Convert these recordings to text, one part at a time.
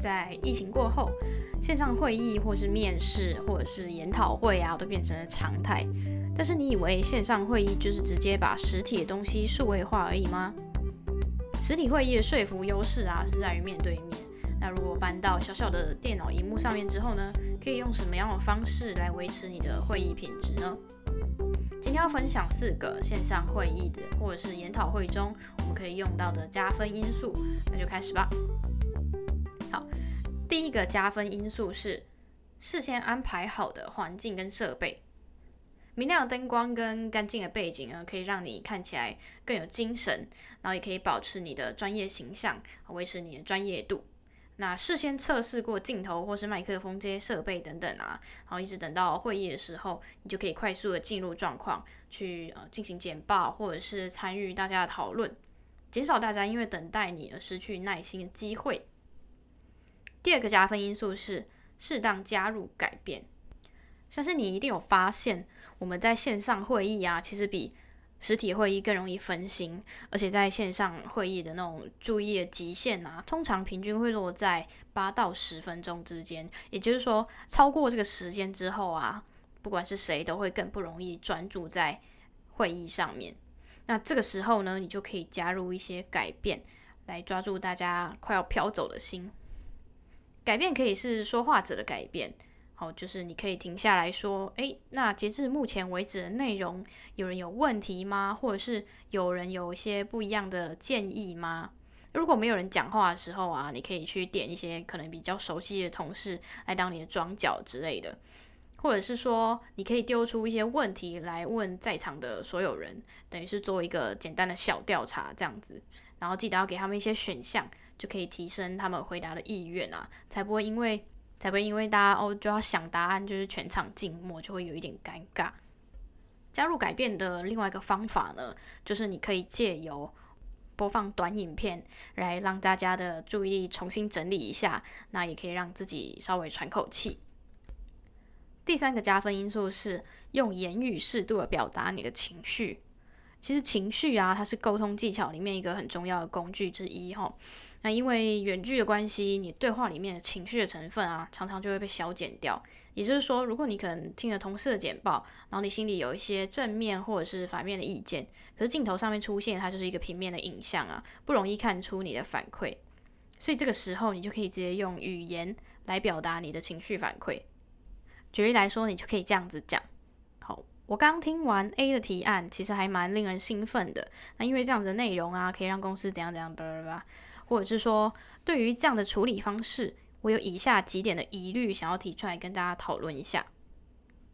在疫情过后，线上会议或是面试或者是研讨会啊，都变成了常态。但是你以为线上会议就是直接把实体的东西数位化而已吗？实体会议的说服优势啊，是在于面对面。那如果搬到小小的电脑荧幕上面之后呢，可以用什么样的方式来维持你的会议品质呢？今天要分享四个线上会议的或者是研讨会中我们可以用到的加分因素，那就开始吧。第一个加分因素是事先安排好的环境跟设备，明亮的灯光跟干净的背景呢，可以让你看起来更有精神，然后也可以保持你的专业形象，维持你的专业度。那事先测试过镜头或是麦克风这些设备等等啊，然后一直等到会议的时候，你就可以快速的进入状况，去呃进行简报或者是参与大家的讨论，减少大家因为等待你而失去耐心的机会。第二个加分因素是适当加入改变，相信你一定有发现，我们在线上会议啊，其实比实体会议更容易分心，而且在线上会议的那种注意的极限啊，通常平均会落在八到十分钟之间。也就是说，超过这个时间之后啊，不管是谁都会更不容易专注在会议上面。那这个时候呢，你就可以加入一些改变，来抓住大家快要飘走的心。改变可以是说话者的改变。好，就是你可以停下来说，诶，那截至目前为止的内容，有人有问题吗？或者是有人有一些不一样的建议吗？如果没有人讲话的时候啊，你可以去点一些可能比较熟悉的同事来当你的装脚之类的，或者是说，你可以丢出一些问题来问在场的所有人，等于是做一个简单的小调查这样子，然后记得要给他们一些选项，就可以提升他们回答的意愿啊，才不会因为。才不会因为大家哦就要想答案，就是全场静默，就会有一点尴尬。加入改变的另外一个方法呢，就是你可以借由播放短影片来让大家的注意力重新整理一下，那也可以让自己稍微喘口气。第三个加分因素是用言语适度的表达你的情绪。其实情绪啊，它是沟通技巧里面一个很重要的工具之一哈。那因为远距的关系，你对话里面的情绪的成分啊，常常就会被消减掉。也就是说，如果你可能听了同事的简报，然后你心里有一些正面或者是反面的意见，可是镜头上面出现它就是一个平面的影像啊，不容易看出你的反馈。所以这个时候，你就可以直接用语言来表达你的情绪反馈。举例来说，你就可以这样子讲：好，我刚听完 A 的提案，其实还蛮令人兴奋的。那因为这样子的内容啊，可以让公司怎样怎样，巴拉巴拉。或者是说，对于这样的处理方式，我有以下几点的疑虑，想要提出来跟大家讨论一下。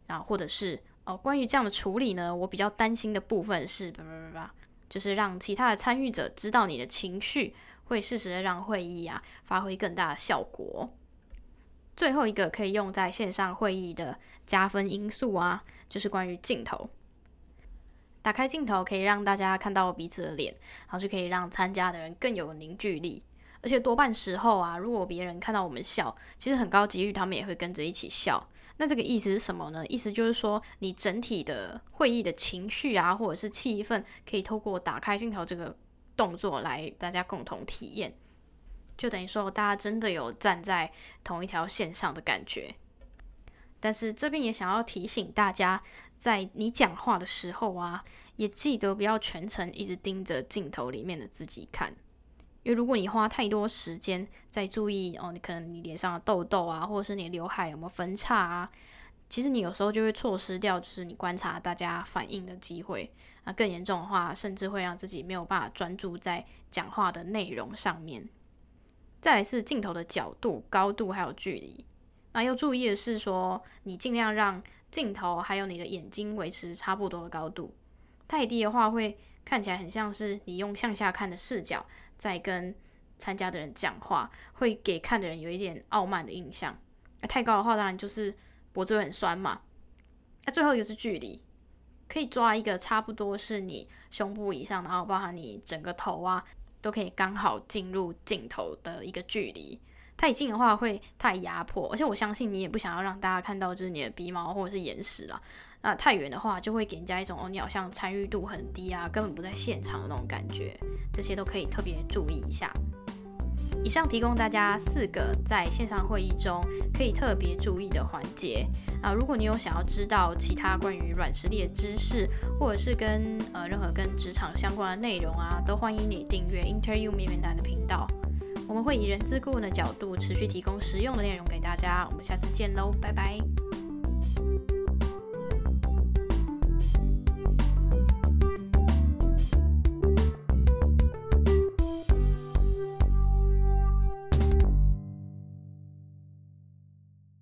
啊，或者是哦，关于这样的处理呢，我比较担心的部分是，叭叭叭叭，就是让其他的参与者知道你的情绪，会适时的让会议啊发挥更大的效果。最后一个可以用在线上会议的加分因素啊，就是关于镜头。打开镜头可以让大家看到彼此的脸，然后就可以让参加的人更有凝聚力。而且多半时候啊，如果别人看到我们笑，其实很高几率他们也会跟着一起笑。那这个意思是什么呢？意思就是说，你整体的会议的情绪啊，或者是气氛，可以透过打开镜头这个动作来大家共同体验，就等于说大家真的有站在同一条线上的感觉。但是这边也想要提醒大家。在你讲话的时候啊，也记得不要全程一直盯着镜头里面的自己看，因为如果你花太多时间在注意哦，你可能你脸上的痘痘啊，或者是你刘海有没有分叉啊，其实你有时候就会错失掉就是你观察大家反应的机会。那更严重的话，甚至会让自己没有办法专注在讲话的内容上面。再来是镜头的角度、高度还有距离。那要注意的是说，你尽量让。镜头还有你的眼睛维持差不多的高度，太低的话会看起来很像是你用向下看的视角在跟参加的人讲话，会给看的人有一点傲慢的印象。太高的话，当然就是脖子会很酸嘛。那最后一个是距离，可以抓一个差不多是你胸部以上，然后包含你整个头啊，都可以刚好进入镜头的一个距离。太近的话会太压迫，而且我相信你也不想要让大家看到就是你的鼻毛或者是眼屎啊。那太远的话就会给人家一种哦，你好像参与度很低啊，根本不在现场的那种感觉。这些都可以特别注意一下。以上提供大家四个在线上会议中可以特别注意的环节啊。如果你有想要知道其他关于软实力的知识，或者是跟呃任何跟职场相关的内容啊，都欢迎你订阅 Interview 面面谈的频道。我们会以人资顾问的角度持续提供实用的内容给大家。我们下次见喽，拜拜。